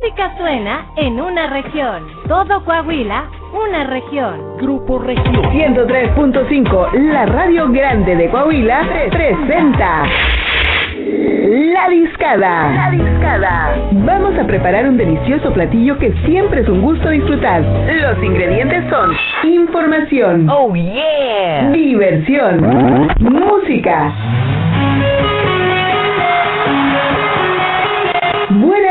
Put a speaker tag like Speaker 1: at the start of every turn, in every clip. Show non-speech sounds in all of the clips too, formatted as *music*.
Speaker 1: música suena en una región. Todo Coahuila, una región.
Speaker 2: Grupo Región
Speaker 3: 103.5, la radio grande de Coahuila, presenta. La discada. La discada. Vamos a preparar un delicioso platillo que siempre es un gusto disfrutar. Los ingredientes son información.
Speaker 2: Oh yeah.
Speaker 3: Diversión. Música.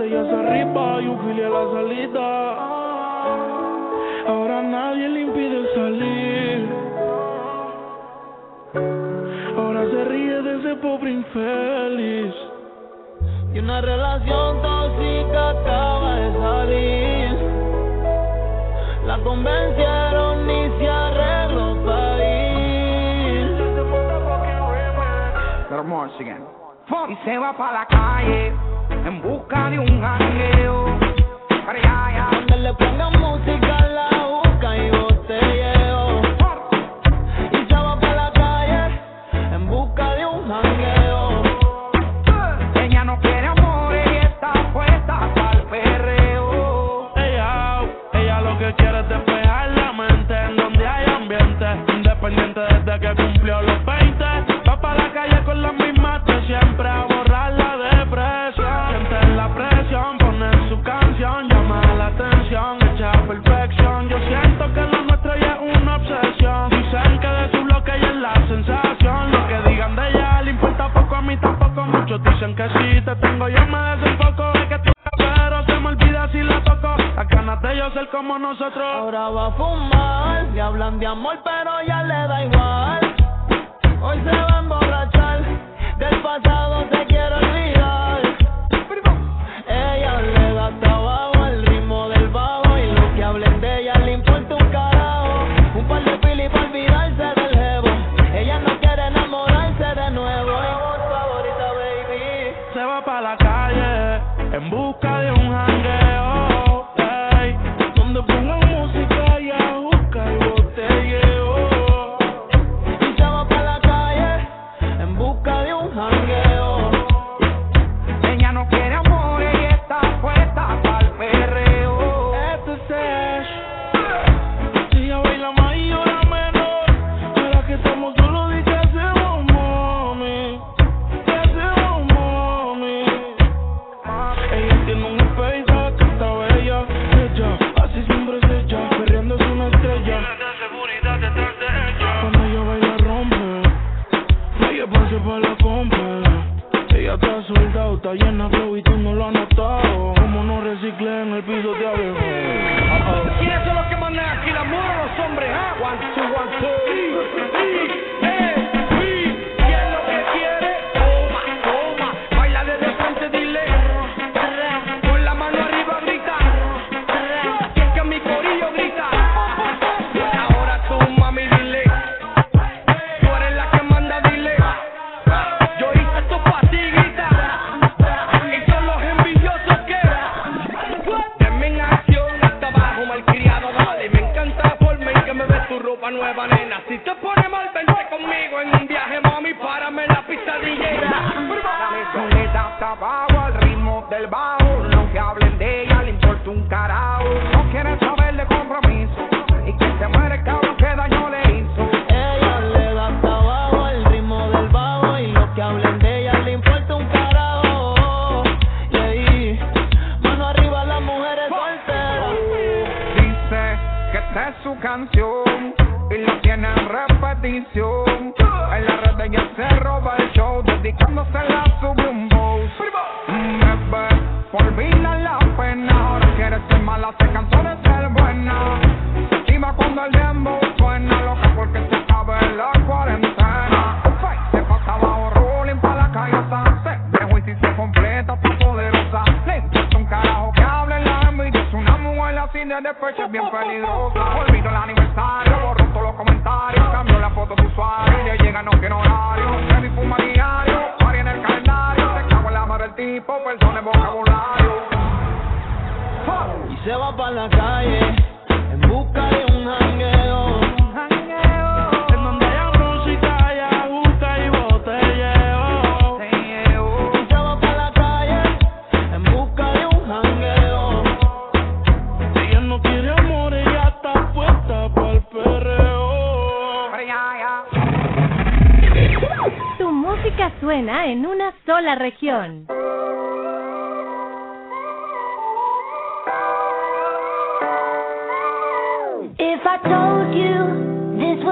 Speaker 4: botellas arriba y un file a la salida. Ahora nadie le impide salir. Ahora se ríe de ese pobre infeliz. Y una relación tóxica acaba de salir. La convencieron y
Speaker 5: se arregló para ir. Little more again. Y
Speaker 4: se va para la calle en busca de un jangueo.
Speaker 6: Para
Speaker 5: allá. Como
Speaker 6: nosotros. Ahora va a fumar, le hablan de amor, pero ya le
Speaker 4: da
Speaker 6: igual. Hoy se va a emborrachar, del pasado vida la pena, ahora quiere ser mala, se cansó de ser buena. Se activa cuando el dembow suena, loca porque se acaba la cuarentena. Se pasa bajo rolling pa' la calle, se dejó y si se completa, está poderosa. Le importa un carajo que hable la envidia, es una mujer así de despecho, es bien peligrosa. Olvido el aniversario, borró todos los comentarios, cambió la foto de usuario, ya llega no quiere horario. Se difuma diario, party en el calendario, se cago en la madre del tipo, perdón el vocabulario.
Speaker 4: Se va para la calle en busca de un jangueo.
Speaker 5: En donde haya música, haya busca y botelleo.
Speaker 4: Y se va para la calle en busca de un jangueo.
Speaker 5: Ella no quiere amor, ella está puesta para el perreo.
Speaker 7: Tu música suena en una sola región.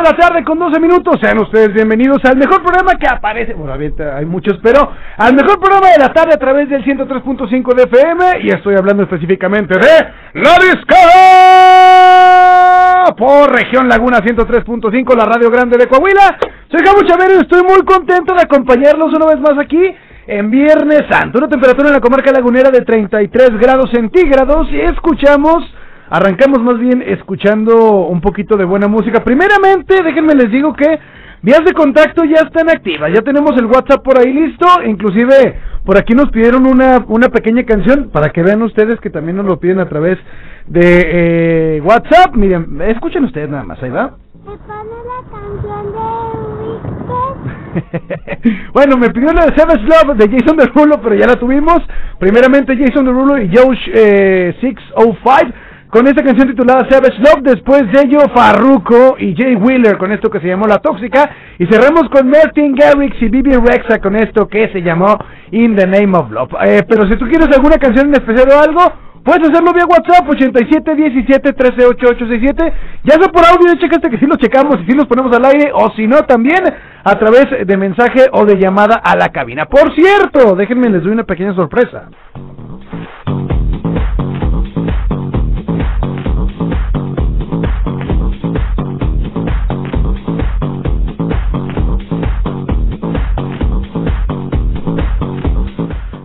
Speaker 8: De la tarde con 12 minutos. Sean ustedes bienvenidos al mejor programa que aparece. Bueno, ahorita hay muchos, pero al mejor programa de la tarde a través del 103.5 de FM. Y estoy hablando específicamente de La Disca por región Laguna 103.5, la radio grande de Coahuila. Soy Gabo Chavero estoy muy contento de acompañarlos una vez más aquí en Viernes Santo. Una temperatura en la comarca lagunera de 33 grados centígrados y escuchamos Arrancamos más bien escuchando un poquito de buena música. Primeramente, déjenme les digo que vías de contacto ya están activas. Ya tenemos el WhatsApp por ahí listo. Inclusive por aquí nos pidieron una, una pequeña canción para que vean ustedes que también nos lo piden a través de eh, WhatsApp. Miren, escuchen ustedes nada más, ahí va.
Speaker 9: ¿Me pone la canción de *laughs*
Speaker 8: bueno, me pidió la de Savage Love de Jason Derulo, pero ya la tuvimos. Primeramente Jason Derulo y Josh eh, 605 con esta canción titulada Savage Love. Después de ello, Farruko y Jay Wheeler con esto que se llamó La Tóxica. Y cerramos con Martin Garrix y Bibi Rexa con esto que se llamó In the Name of Love. Eh, pero si tú quieres alguna canción en especial o algo, puedes hacerlo vía WhatsApp 87 17 13 8867. Ya sea por audio, checaste que si lo checamos y si los ponemos al aire, o si no, también a través de mensaje o de llamada a la cabina. Por cierto, déjenme les doy una pequeña sorpresa.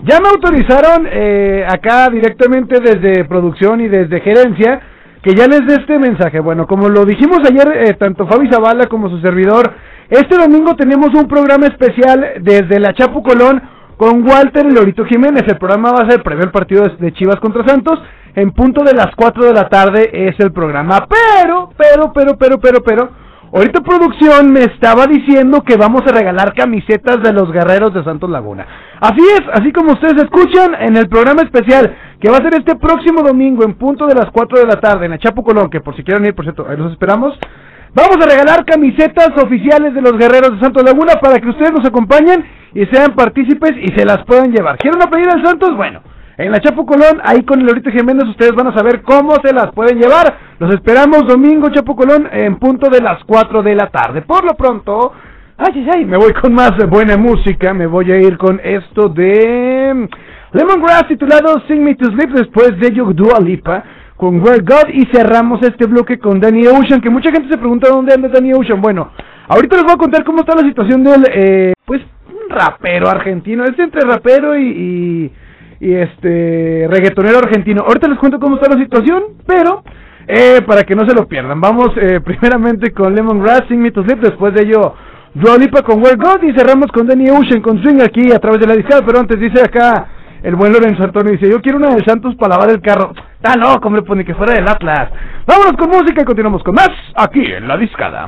Speaker 8: Ya me autorizaron eh, acá directamente desde producción y desde gerencia que ya les dé este mensaje. Bueno, como lo dijimos ayer, eh, tanto Fabi Zavala como su servidor, este domingo tenemos un programa especial desde la Chapu Colón con Walter y Lorito Jiménez. El programa va a ser previo al partido de, Chivas contra Santos. En punto de las 4 de la tarde es el programa. Pero, pero, pero, pero, pero, pero. Ahorita producción me estaba diciendo que vamos a regalar camisetas de los guerreros de Santos Laguna. Así es, así como ustedes escuchan en el programa especial que va a ser este próximo domingo en punto de las 4 de la tarde en el Chapo Colón, que por si quieren ir, por cierto, ahí los esperamos. Vamos a regalar camisetas oficiales de los guerreros de Santos Laguna para que ustedes nos acompañen y sean partícipes y se las puedan llevar. ¿Quieren playera del Santos? Bueno, en la Chapo Colón, ahí con el Lorito Jiménez, ustedes van a saber cómo se las pueden llevar. Los esperamos domingo, Chapo Colón, en punto de las 4 de la tarde. Por lo pronto, ay, ay, ay, me voy con más buena música. Me voy a ir con esto de Lemongrass titulado Sing Me to Sleep. Después de ello, Dua Lipa con Where God. Y cerramos este bloque con Danny Ocean. Que mucha gente se pregunta dónde anda Danny Ocean. Bueno, ahorita les voy a contar cómo está la situación del, eh, pues, un rapero argentino. Es entre rapero y, y y este reggaetonero argentino. Ahorita les cuento cómo está la situación, pero eh, para que no se lo pierdan, vamos eh, *laughs* primeramente con Lemongrass, Sing Me to Sleep, después de ello Dua Lipa con Where God y cerramos con Danny Ocean con Swing aquí a través de la discada, pero antes dice acá el buen Lorenzo Antonio, dice yo quiero una de Santos para lavar el carro. Está loco, me pone que fuera del Atlas. Vámonos con música y continuamos con más aquí en la discada.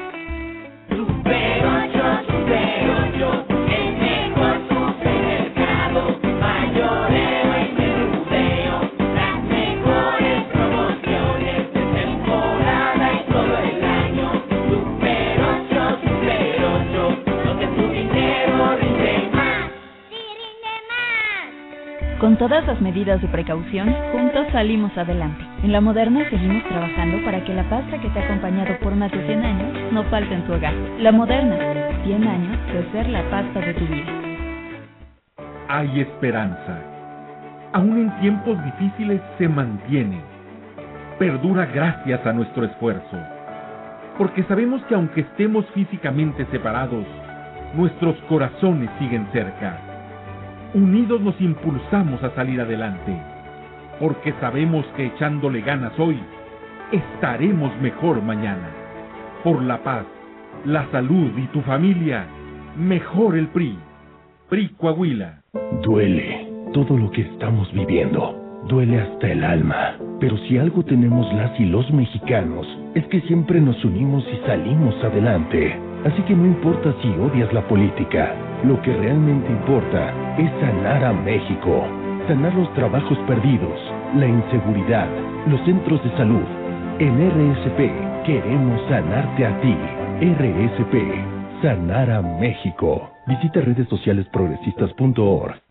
Speaker 10: Todas las medidas de precaución, juntos salimos adelante. En La Moderna seguimos trabajando para que la pasta que te ha acompañado por más de 100 años no falte en tu hogar. La Moderna, 100 años de ser la pasta de tu vida.
Speaker 2: Hay esperanza. Aún en tiempos difíciles se mantiene. Perdura gracias a nuestro esfuerzo. Porque sabemos que aunque estemos físicamente separados, nuestros corazones siguen cerca. Unidos nos impulsamos a salir adelante. Porque sabemos que echándole ganas hoy, estaremos mejor mañana. Por la paz, la salud y tu familia, mejor el PRI. PRI Coahuila.
Speaker 11: Duele todo lo que estamos viviendo. Duele hasta el alma. Pero si algo tenemos las y los mexicanos, es que siempre nos unimos y salimos adelante. Así que no importa si odias la política, lo que realmente importa es sanar a México. Sanar los trabajos perdidos, la inseguridad, los centros de salud. En RSP queremos sanarte a ti. RSP, sanar a México. Visita redes sociales progresistas.org.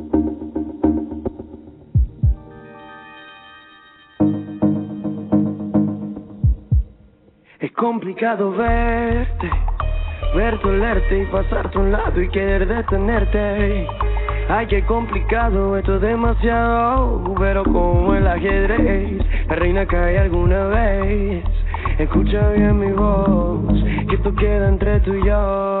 Speaker 12: Es complicado verte, verte, olerte y pasarte a un lado y querer detenerte. Ay, qué complicado, esto es demasiado, pero como el ajedrez, la reina cae alguna vez. Escucha bien mi voz, que esto queda entre tú y yo.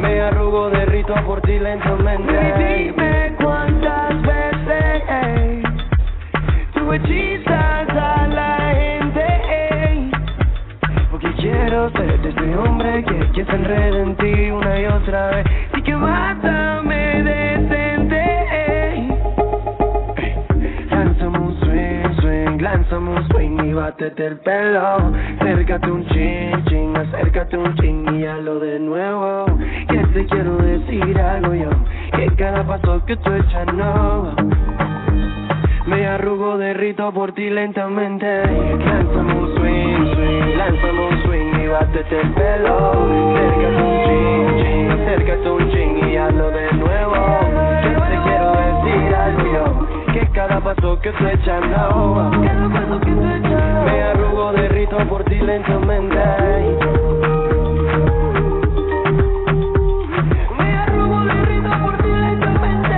Speaker 12: Me arrugo de rito por ti lentamente. Y dime cuántas veces tú hechizas a la gente. Porque quiero ser de este hombre que, que se enreda en ti una y otra vez. Y que mátame decente. Lánzame un swing, swing, lánzame un swing y bátete el pelo. Acércate un ching, ching, acércate un ching y hazlo de nuevo. Que te quiero decir algo yo, que cada paso que tú echas no. Me arrugo de rito por ti lentamente. Lánzame un swing, swing, lánzame un swing y bátete el pelo. Acércate un ching, ching, acércate un ching y hazlo de nuevo. Que te quiero decir algo yo, que cada paso que tú echas no. Me arrugo de rito por ti lentamente. Me arrugo de rito por ti lentamente.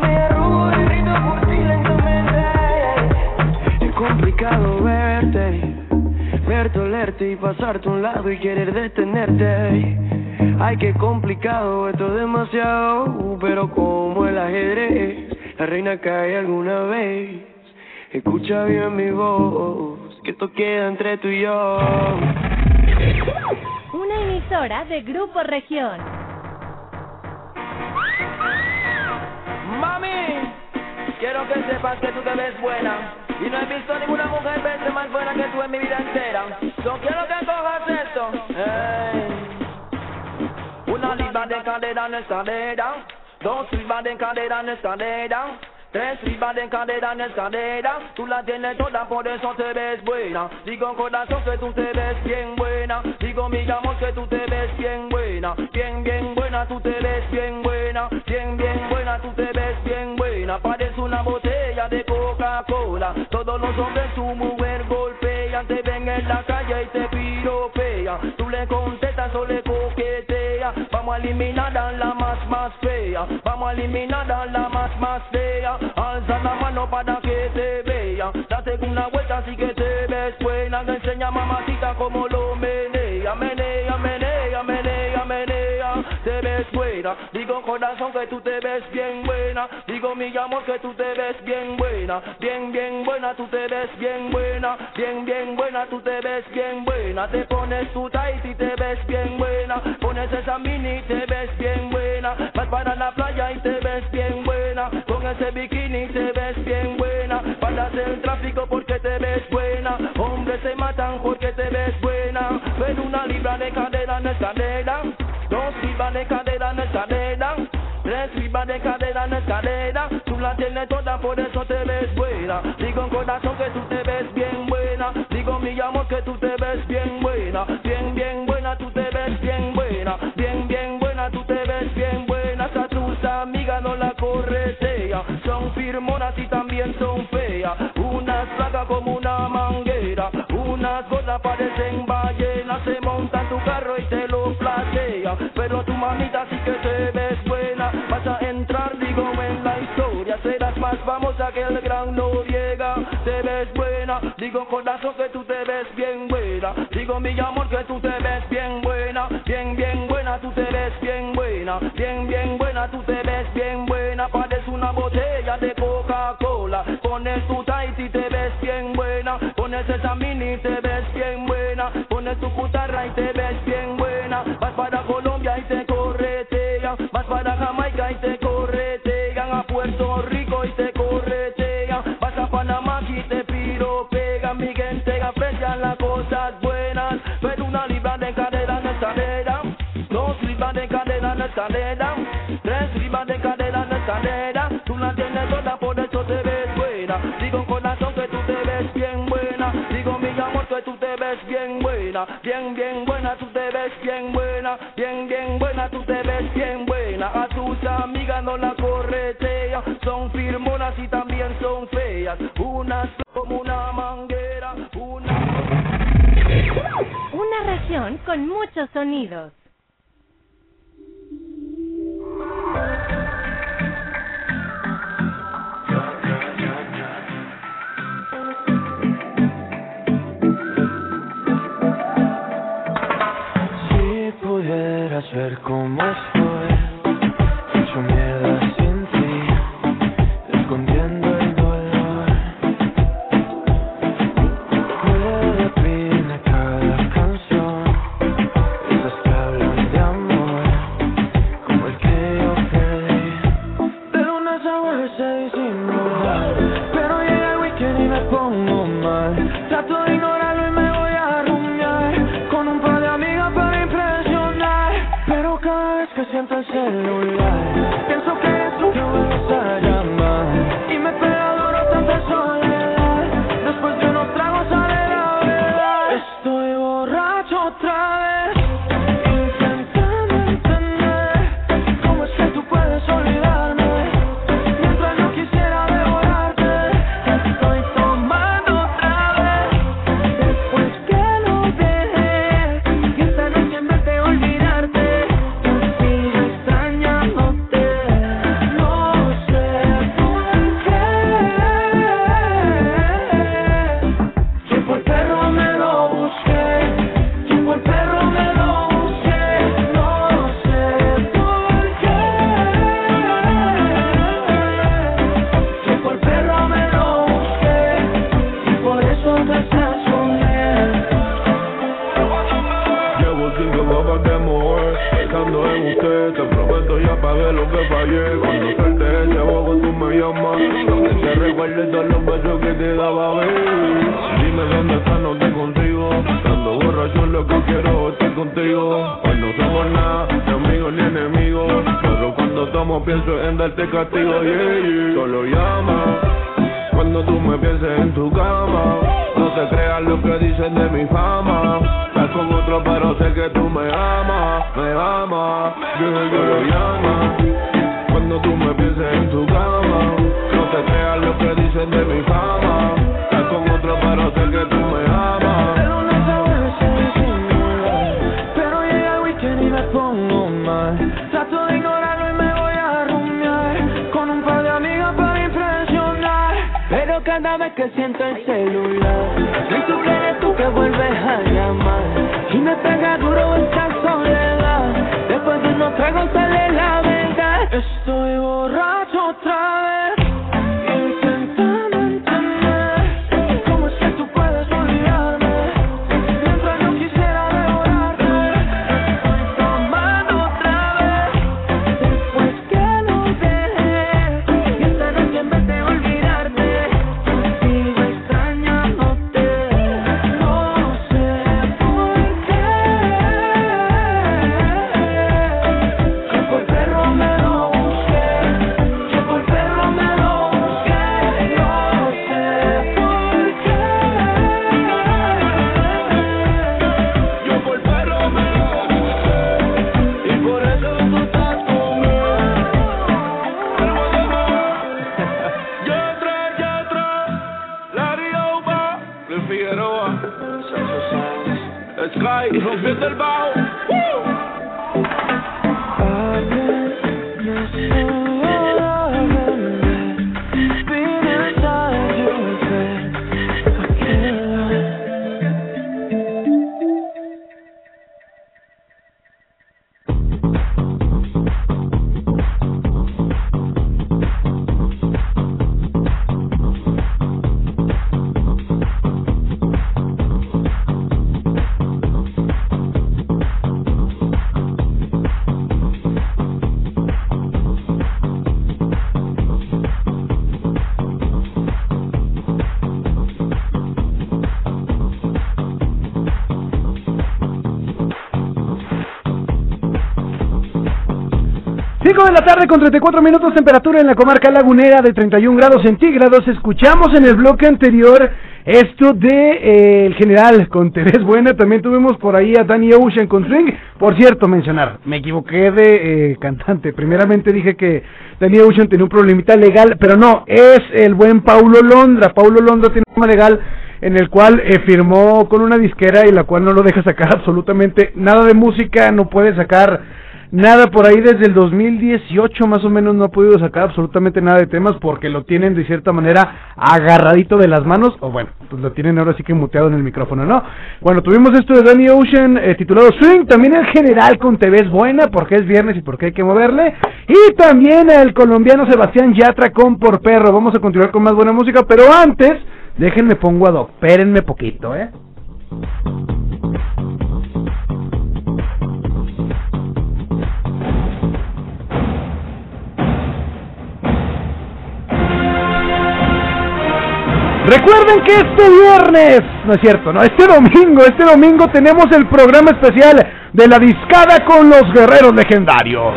Speaker 12: Me arrugo de rito por ti lentamente. Es complicado verte, verte, olerte y pasarte a un lado y querer detenerte. Demasiado, pero como el ajedrez, la reina cae alguna vez. Escucha bien mi voz, que esto queda entre tú y yo.
Speaker 1: Una emisora de Grupo Región.
Speaker 12: Mami, quiero que sepas que tú te ves buena. Y no he visto ninguna mujer verse más buena que tú en mi vida entera. Yo quiero que cojas esto. Ey. Una libra de cadera en escalera. Dos libras de cadera en escalera. Tres libras de cadera en escalera. Tú la tienes toda, por eso te ves buena. Digo corazón que tú te ves bien buena. Digo mi amor que tú te ves bien buena. Bien, bien buena, tú te ves bien buena. Bien, bien buena, tú te ves bien buena. Parece una botella de Coca-Cola. Todos los hombres tu mujer golpean. Te ven en la calle y te piropean. Tú le contestas o le coqueteas. Vamos a eliminar la más, más fea. Vamos a eliminar la más, más fea. Alza la mano para que te vea. Date una vuelta así que te ves buena. Me enseña mamacita como lo tú te ves bien buena. Digo mi amor que tú te ves bien buena. Bien, bien buena, tú te ves bien buena. Bien, bien buena, tú te ves bien buena. Te pones tu tight y te ves bien buena. Pones esa mini y te ves bien buena. Vas para la playa y te ves bien buena. Con ese bikini te ves bien buena. Paras el tráfico porque te ves buena. Hombres se matan porque te ves buena.
Speaker 13: escalera. Dos arriba de cadera en escalera. Tres arriba de cadera en escalera. Tú la tienes toda, por eso te ves buena. Digo corazón que tú te ves bien buena. Digo mi amor que tú te ves bien buena. Bien, bien buena, tú te ves bien buena. Bien, bien buena, tú te ves bien buena. Hasta tus amigas no la corretea. Son firmonas y también son feas. Unas flacas como una manguera. Unas gordas parecen el gran Noriega. Te ves buena. Digo, corazón que tú te ves bien buena. Digo, mi amor, que tú te ves bien buena. Bien, bien buena, tú te ves bien buena. Bien, bien buena, tú te ves bien buena. Pareces una botella de Coca-Cola. Pones tu tight y te ves bien buena. Pones esa mini y te ves bien buena. Pones tu cutarra no. Tres. Tú la tienes toda, por te ves buena. Digo corazón que tú te ves bien buena. Digo mi amor que tú te ves bien buena. Bien, bien buena, tú te ves bien buena. Bien, bien buena, tú te ves bien buena. A tus amigas no la Una
Speaker 12: región con muchos sonidos.
Speaker 3: Ver cómo estoy,
Speaker 14: Te prometo ya pagué lo que fallé. Cuando suelte ese juego tú me llamas. Donde te recuerdes todos los besos que te daba baby. Dime dónde estás, no te consigo. Estando borracho lo que quiero es estar contigo. Hoy no somos nada, ni amigos ni enemigos. Pero cuando tomo pienso en darte castigo yeah, yeah. Solo llama cuando tú me pienses en tu cama, no te creas lo que dicen de mi fama. Con otro, pero sé que tú me amas, me amas. Yo lo llama. Cuando tú me pienses en tu cama, no te creas lo que dicen de mi fama. Estás con otro, pero sé que tú me amas.
Speaker 3: Pero no sabes disimular. Pero llega el weekend y me pongo mal. Trato de ignorarlo y me voy a rumiar. Con un par cada vez que siento el celular, que eres tú que vuelves a llamar. Y me pega duro esta soledad. Después de unos tragos sale la verdad. Estoy borracho otra.
Speaker 6: Luis Figueroa. Sky, rompiendo el bajo.
Speaker 8: Cinco tarde con 34 minutos, temperatura en la comarca lagunera de 31 grados centígrados. Escuchamos en el bloque anterior esto de eh, el general con Terés *laughs* Buena. También tuvimos por ahí a Danny Ocean con Swing. Por cierto, mencionar, me equivoqué de eh, cantante. Primeramente dije que Danny Ocean tenía un problemita legal, pero no, es el buen Paulo Londra. Paulo Londra tiene un problema legal en el cual eh, firmó con una disquera y la cual no lo deja sacar *laughs* absolutamente nada de música, no puede sacar nada por ahí desde el 2018 más o menos no ha podido sacar absolutamente nada de temas porque lo tienen de cierta manera agarradito de las manos o bueno, pues lo tienen ahora sí que muteado en el micrófono, ¿no? Bueno, tuvimos esto de Danny Ocean eh, titulado Swing, también el general con TV es buena porque es viernes y porque hay que moverle y también el colombiano Sebastián Yatra con Por Perro. Vamos a continuar con más buena música, pero antes déjenme pongo a Doc, espérenme poquito, ¿eh? Recuerden que este viernes, no es cierto, no, este domingo, este domingo tenemos el programa especial de la discada con los guerreros legendarios.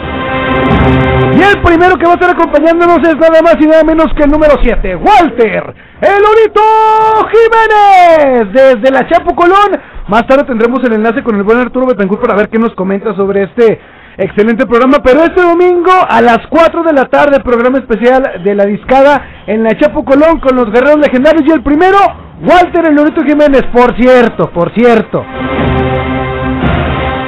Speaker 8: Y el primero que va a estar acompañándonos es nada más y nada menos que el número 7, Walter, el Orito Jiménez, desde la Chapo Colón. Más tarde tendremos el enlace con el buen Arturo Betancourt para ver qué nos comenta sobre este excelente programa. Pero este domingo a las 4 de la tarde, programa especial de la discada en la Chapo Colón con los guerreros legendarios. Y el primero, Walter el Lorito Jiménez. Por cierto, por cierto.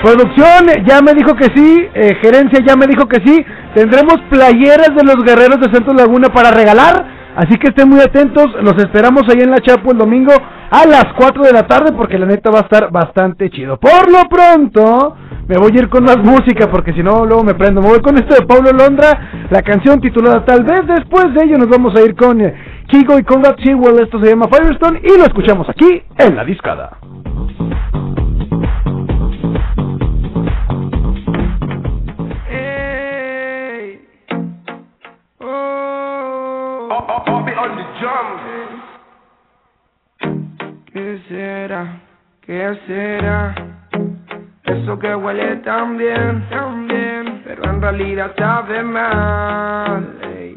Speaker 8: Producción ya me dijo que sí, eh, gerencia ya me dijo que sí. Tendremos playeras de los guerreros de Santos Laguna para regalar. Así que estén muy atentos, los esperamos ahí en la Chapo el domingo a las 4 de la tarde porque la neta va a estar bastante chido. Por lo pronto, me voy a ir con más música porque si no luego me prendo. Me voy con esto de Pablo Londra, la canción titulada Tal vez después de ello nos vamos a ir con eh, Kigo y Conrad Sewell, esto se llama Firestone y lo escuchamos aquí en la discada.
Speaker 6: Hey. Oh. Oh, oh, on the. ¿Qué será? ¿Qué será? Eso que huele tan bien, tan bien, pero en realidad sabe mal. ey.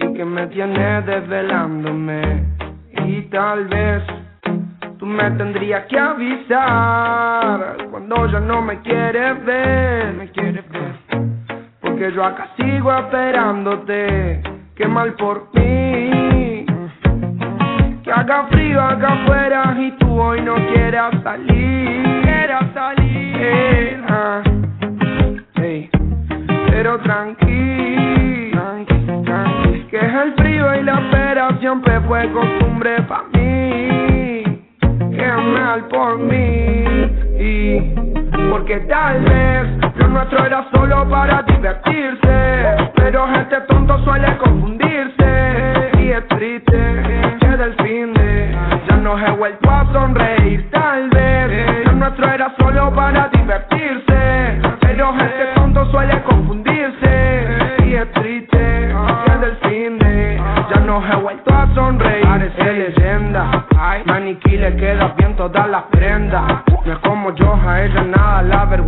Speaker 6: Y que me tiene desvelándome. Y tal vez tú me tendrías que avisar cuando ya no me quieres ver, me quieres ver. Porque yo acá sigo esperándote. Qué mal por mí. Que haga frío acá afuera y tú hoy no quieras salir. Quieras salir. Eh, ah. Pero tranqui, tranqui, tranqui, que es el frío y la espera siempre fue costumbre para mí. Qué mal por mí. Y porque tal vez lo nuestro era solo para divertirse, pero gente tonto suele confundirse. Y es triste he vuelto a sonreír. Tal vez lo nuestro era solo para divertirse, pero gente tonto suele confundirse. Y es triste que del fin de ya no he vuelto a sonreír. Parece leyenda, maniquí le queda bien todas las prendas. No es como yo, a ella nada la vergüenza.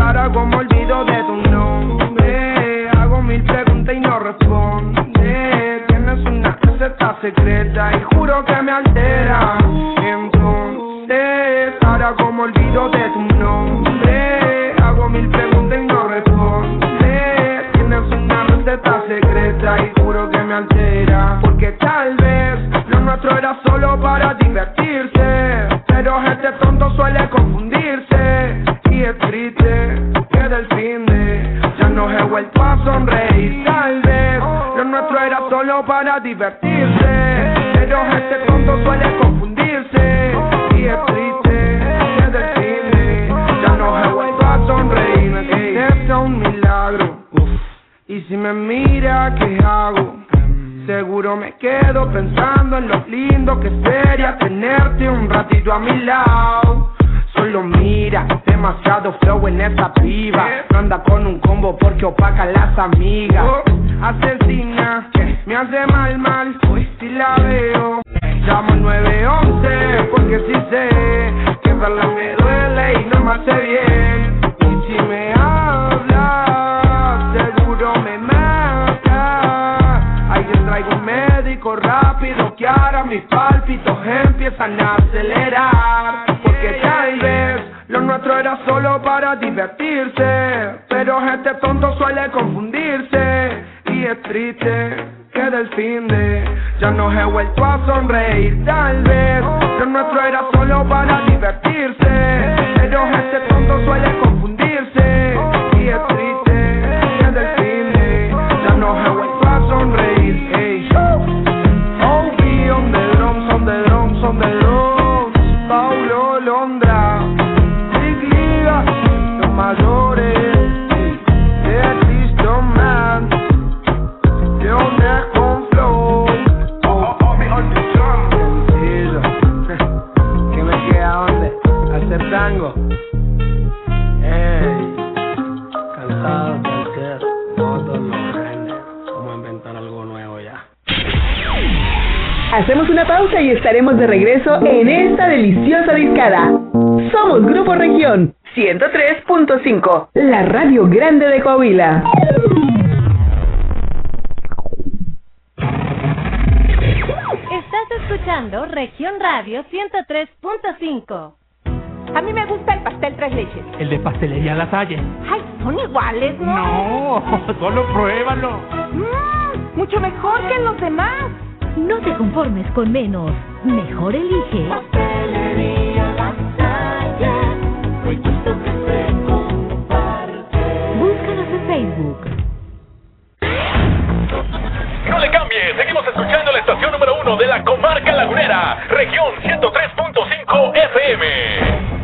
Speaker 6: ahora como olvido de tu nombre. Hago mil preguntas y no responde. Tienes una receta secreta y juro que me altera. Entonces, ahora como olvido de tu nombre. Hago mil preguntas y no responde. Tienes una receta secreta y juro que me altera. Porque tal vez lo nuestro era solo para divertirse. Pero este tonto suele confundirse. Y es triste que del fin de ya no he vuelto a sonreír. Tal vez lo nuestro era solo para divertirse. Pero este tonto suele confundirse. Y es triste que del fin de ya no he vuelto a sonreír. Ey, es un milagro. Y si me mira, ¿qué hago? Seguro me quedo pensando en lo lindo que sería tenerte un ratito a mi lado. Solo mira, demasiado flow en esa piba. No anda con un combo porque opaca las amigas. Asesina, me hace mal, mal, si la veo. Llamo al 911 porque sí sé que verla me duele y no me hace bien. Y si me habla, que ahora mis pálpitos empiezan a acelerar. Porque tal vez lo nuestro era solo para divertirse. Pero este tonto suele confundirse. Y es triste que del fin de ya no he vuelto a sonreír. Tal vez lo nuestro era solo para divertirse. Pero este tonto suele confundirse.
Speaker 3: Hacemos una pausa y estaremos de regreso en esta deliciosa discada. Somos Grupo Región 103.5, la radio grande de Coahuila.
Speaker 1: Estás escuchando Región Radio 103.5. A mí me gusta el pastel tres leches.
Speaker 15: El de pastelería La Salle.
Speaker 1: Ay, son iguales, ¿no?
Speaker 15: No, *laughs* solo pruébalo.
Speaker 1: Mm, mucho mejor que los demás.
Speaker 16: No te conformes con menos. Mejor elige. Búscanos en Facebook.
Speaker 2: No le cambie, seguimos escuchando la estación número uno de la comarca lagunera, región 103.5 FM.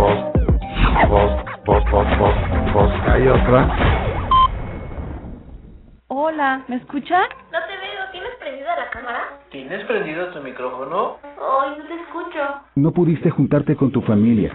Speaker 17: Pues, pues, pues, pues, pues, pues que hay otra.
Speaker 10: Hola, ¿me escuchan?
Speaker 18: No te veo, ¿tienes prendida la cámara?
Speaker 19: ¿Tienes prendido tu micrófono?
Speaker 18: Ay, no te escucho.
Speaker 20: No pudiste juntarte con tu familia,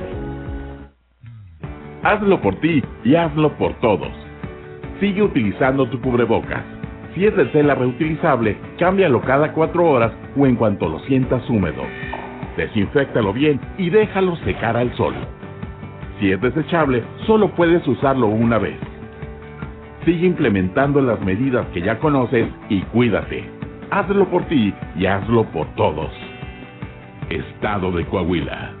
Speaker 2: Hazlo por ti y hazlo por todos. Sigue utilizando tu cubrebocas. Si es de tela reutilizable, cámbialo cada cuatro horas o en cuanto lo sientas húmedo. Desinféctalo bien y déjalo secar al sol. Si es desechable, solo puedes usarlo una vez. Sigue implementando las medidas que ya conoces y cuídate. Hazlo por ti y hazlo por todos. Estado de Coahuila.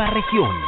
Speaker 21: nueva región.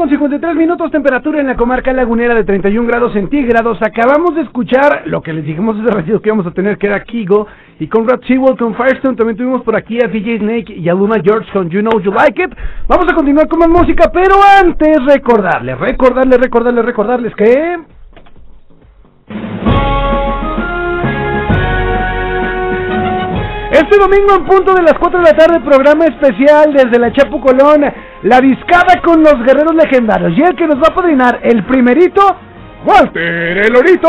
Speaker 8: con 53 minutos, temperatura en la comarca lagunera de 31 grados centígrados. Acabamos de escuchar lo que les dijimos hace ratito que íbamos a tener, que era Kigo y Conrad Sewell con Firestone. También tuvimos por aquí a VJ Snake y a Luma George con You Know You Like It. Vamos a continuar con más música, pero antes recordarles, recordarles, recordarles, recordarles que Este domingo en punto de las 4 de la tarde, programa especial desde la Chapu Colón, la discada con los guerreros legendarios. Y el que nos va a padrinar, el primerito, Walter El Orito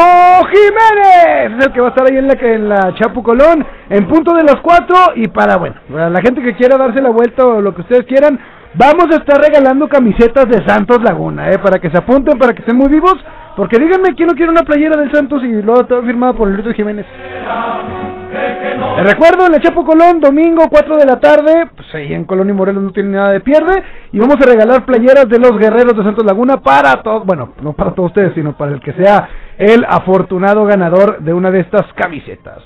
Speaker 8: Jiménez. Es el que va a estar ahí en la, en la Chapu Colón, en punto de las 4. Y para, bueno, para la gente que quiera darse la vuelta o lo que ustedes quieran, vamos a estar regalando camisetas de Santos Laguna, ¿eh? Para que se apunten, para que estén muy vivos. Porque díganme quién no quiere una playera del Santos y luego está firmada por Orito Jiménez. Les recuerdo, en la Chapo Colón, domingo 4 de la tarde, pues ahí en Colón y Morelos no tiene nada de pierde, y vamos a regalar playeras de los guerreros de Santos Laguna para todos, bueno, no para todos ustedes, sino para el que sea el afortunado ganador de una de estas camisetas.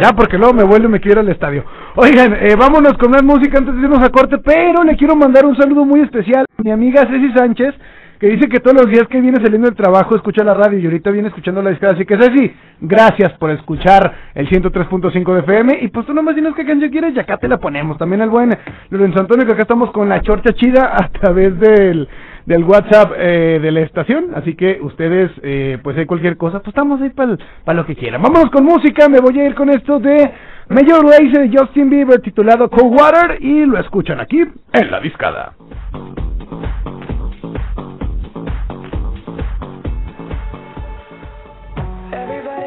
Speaker 8: Ya, porque luego me vuelvo y me quiero ir al estadio. Oigan, eh, vámonos con más música antes de irnos a corte, pero le quiero mandar un saludo muy especial a mi amiga Ceci Sánchez, que dice que todos los días que viene saliendo del trabajo escucha la radio y ahorita viene escuchando la discada. Así que Ceci, gracias por escuchar el 103.5 de FM. Y pues tú nomás dinos qué canción quieres y acá te la ponemos. También el buen Lorenzo Antonio, que acá estamos con la chorcha chida a través del, del WhatsApp eh, de la estación. Así que ustedes, eh, pues hay cualquier cosa, pues estamos ahí para lo que quieran. Vámonos con música, me voy a ir con esto de Major Lazer de Justin Bieber titulado Cold Water y lo escuchan aquí en la discada.
Speaker 22: Everybody.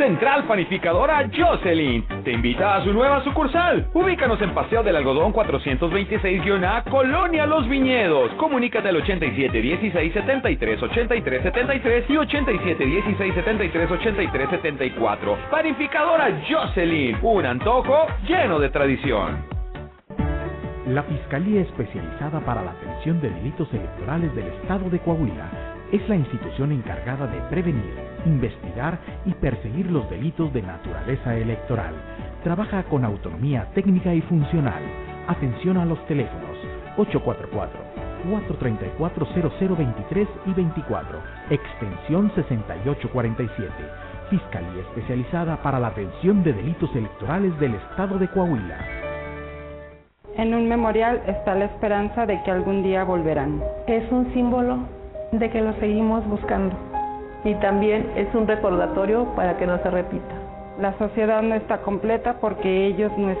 Speaker 23: Central Panificadora Jocelyn te invita a su nueva sucursal. Ubícanos en Paseo del Algodón 426-A, Colonia Los Viñedos. Comunícate al 87 16 73 83 73 y 87 16 73 83 74. Panificadora Jocelyn, un antojo lleno de tradición.
Speaker 24: La Fiscalía Especializada para la Atención de Delitos Electorales del Estado de Coahuila es la institución encargada de prevenir, investigar y perseguir los delitos de naturaleza electoral. Trabaja con autonomía técnica y funcional. Atención a los teléfonos 844-434-0023 y 24, extensión 6847. Fiscalía Especializada para la Atención de Delitos Electorales del Estado de Coahuila.
Speaker 25: En un memorial está la esperanza de que algún día volverán.
Speaker 26: Es un símbolo de que lo seguimos buscando.
Speaker 25: Y también es un recordatorio para que no se repita. La sociedad no está completa porque ellos no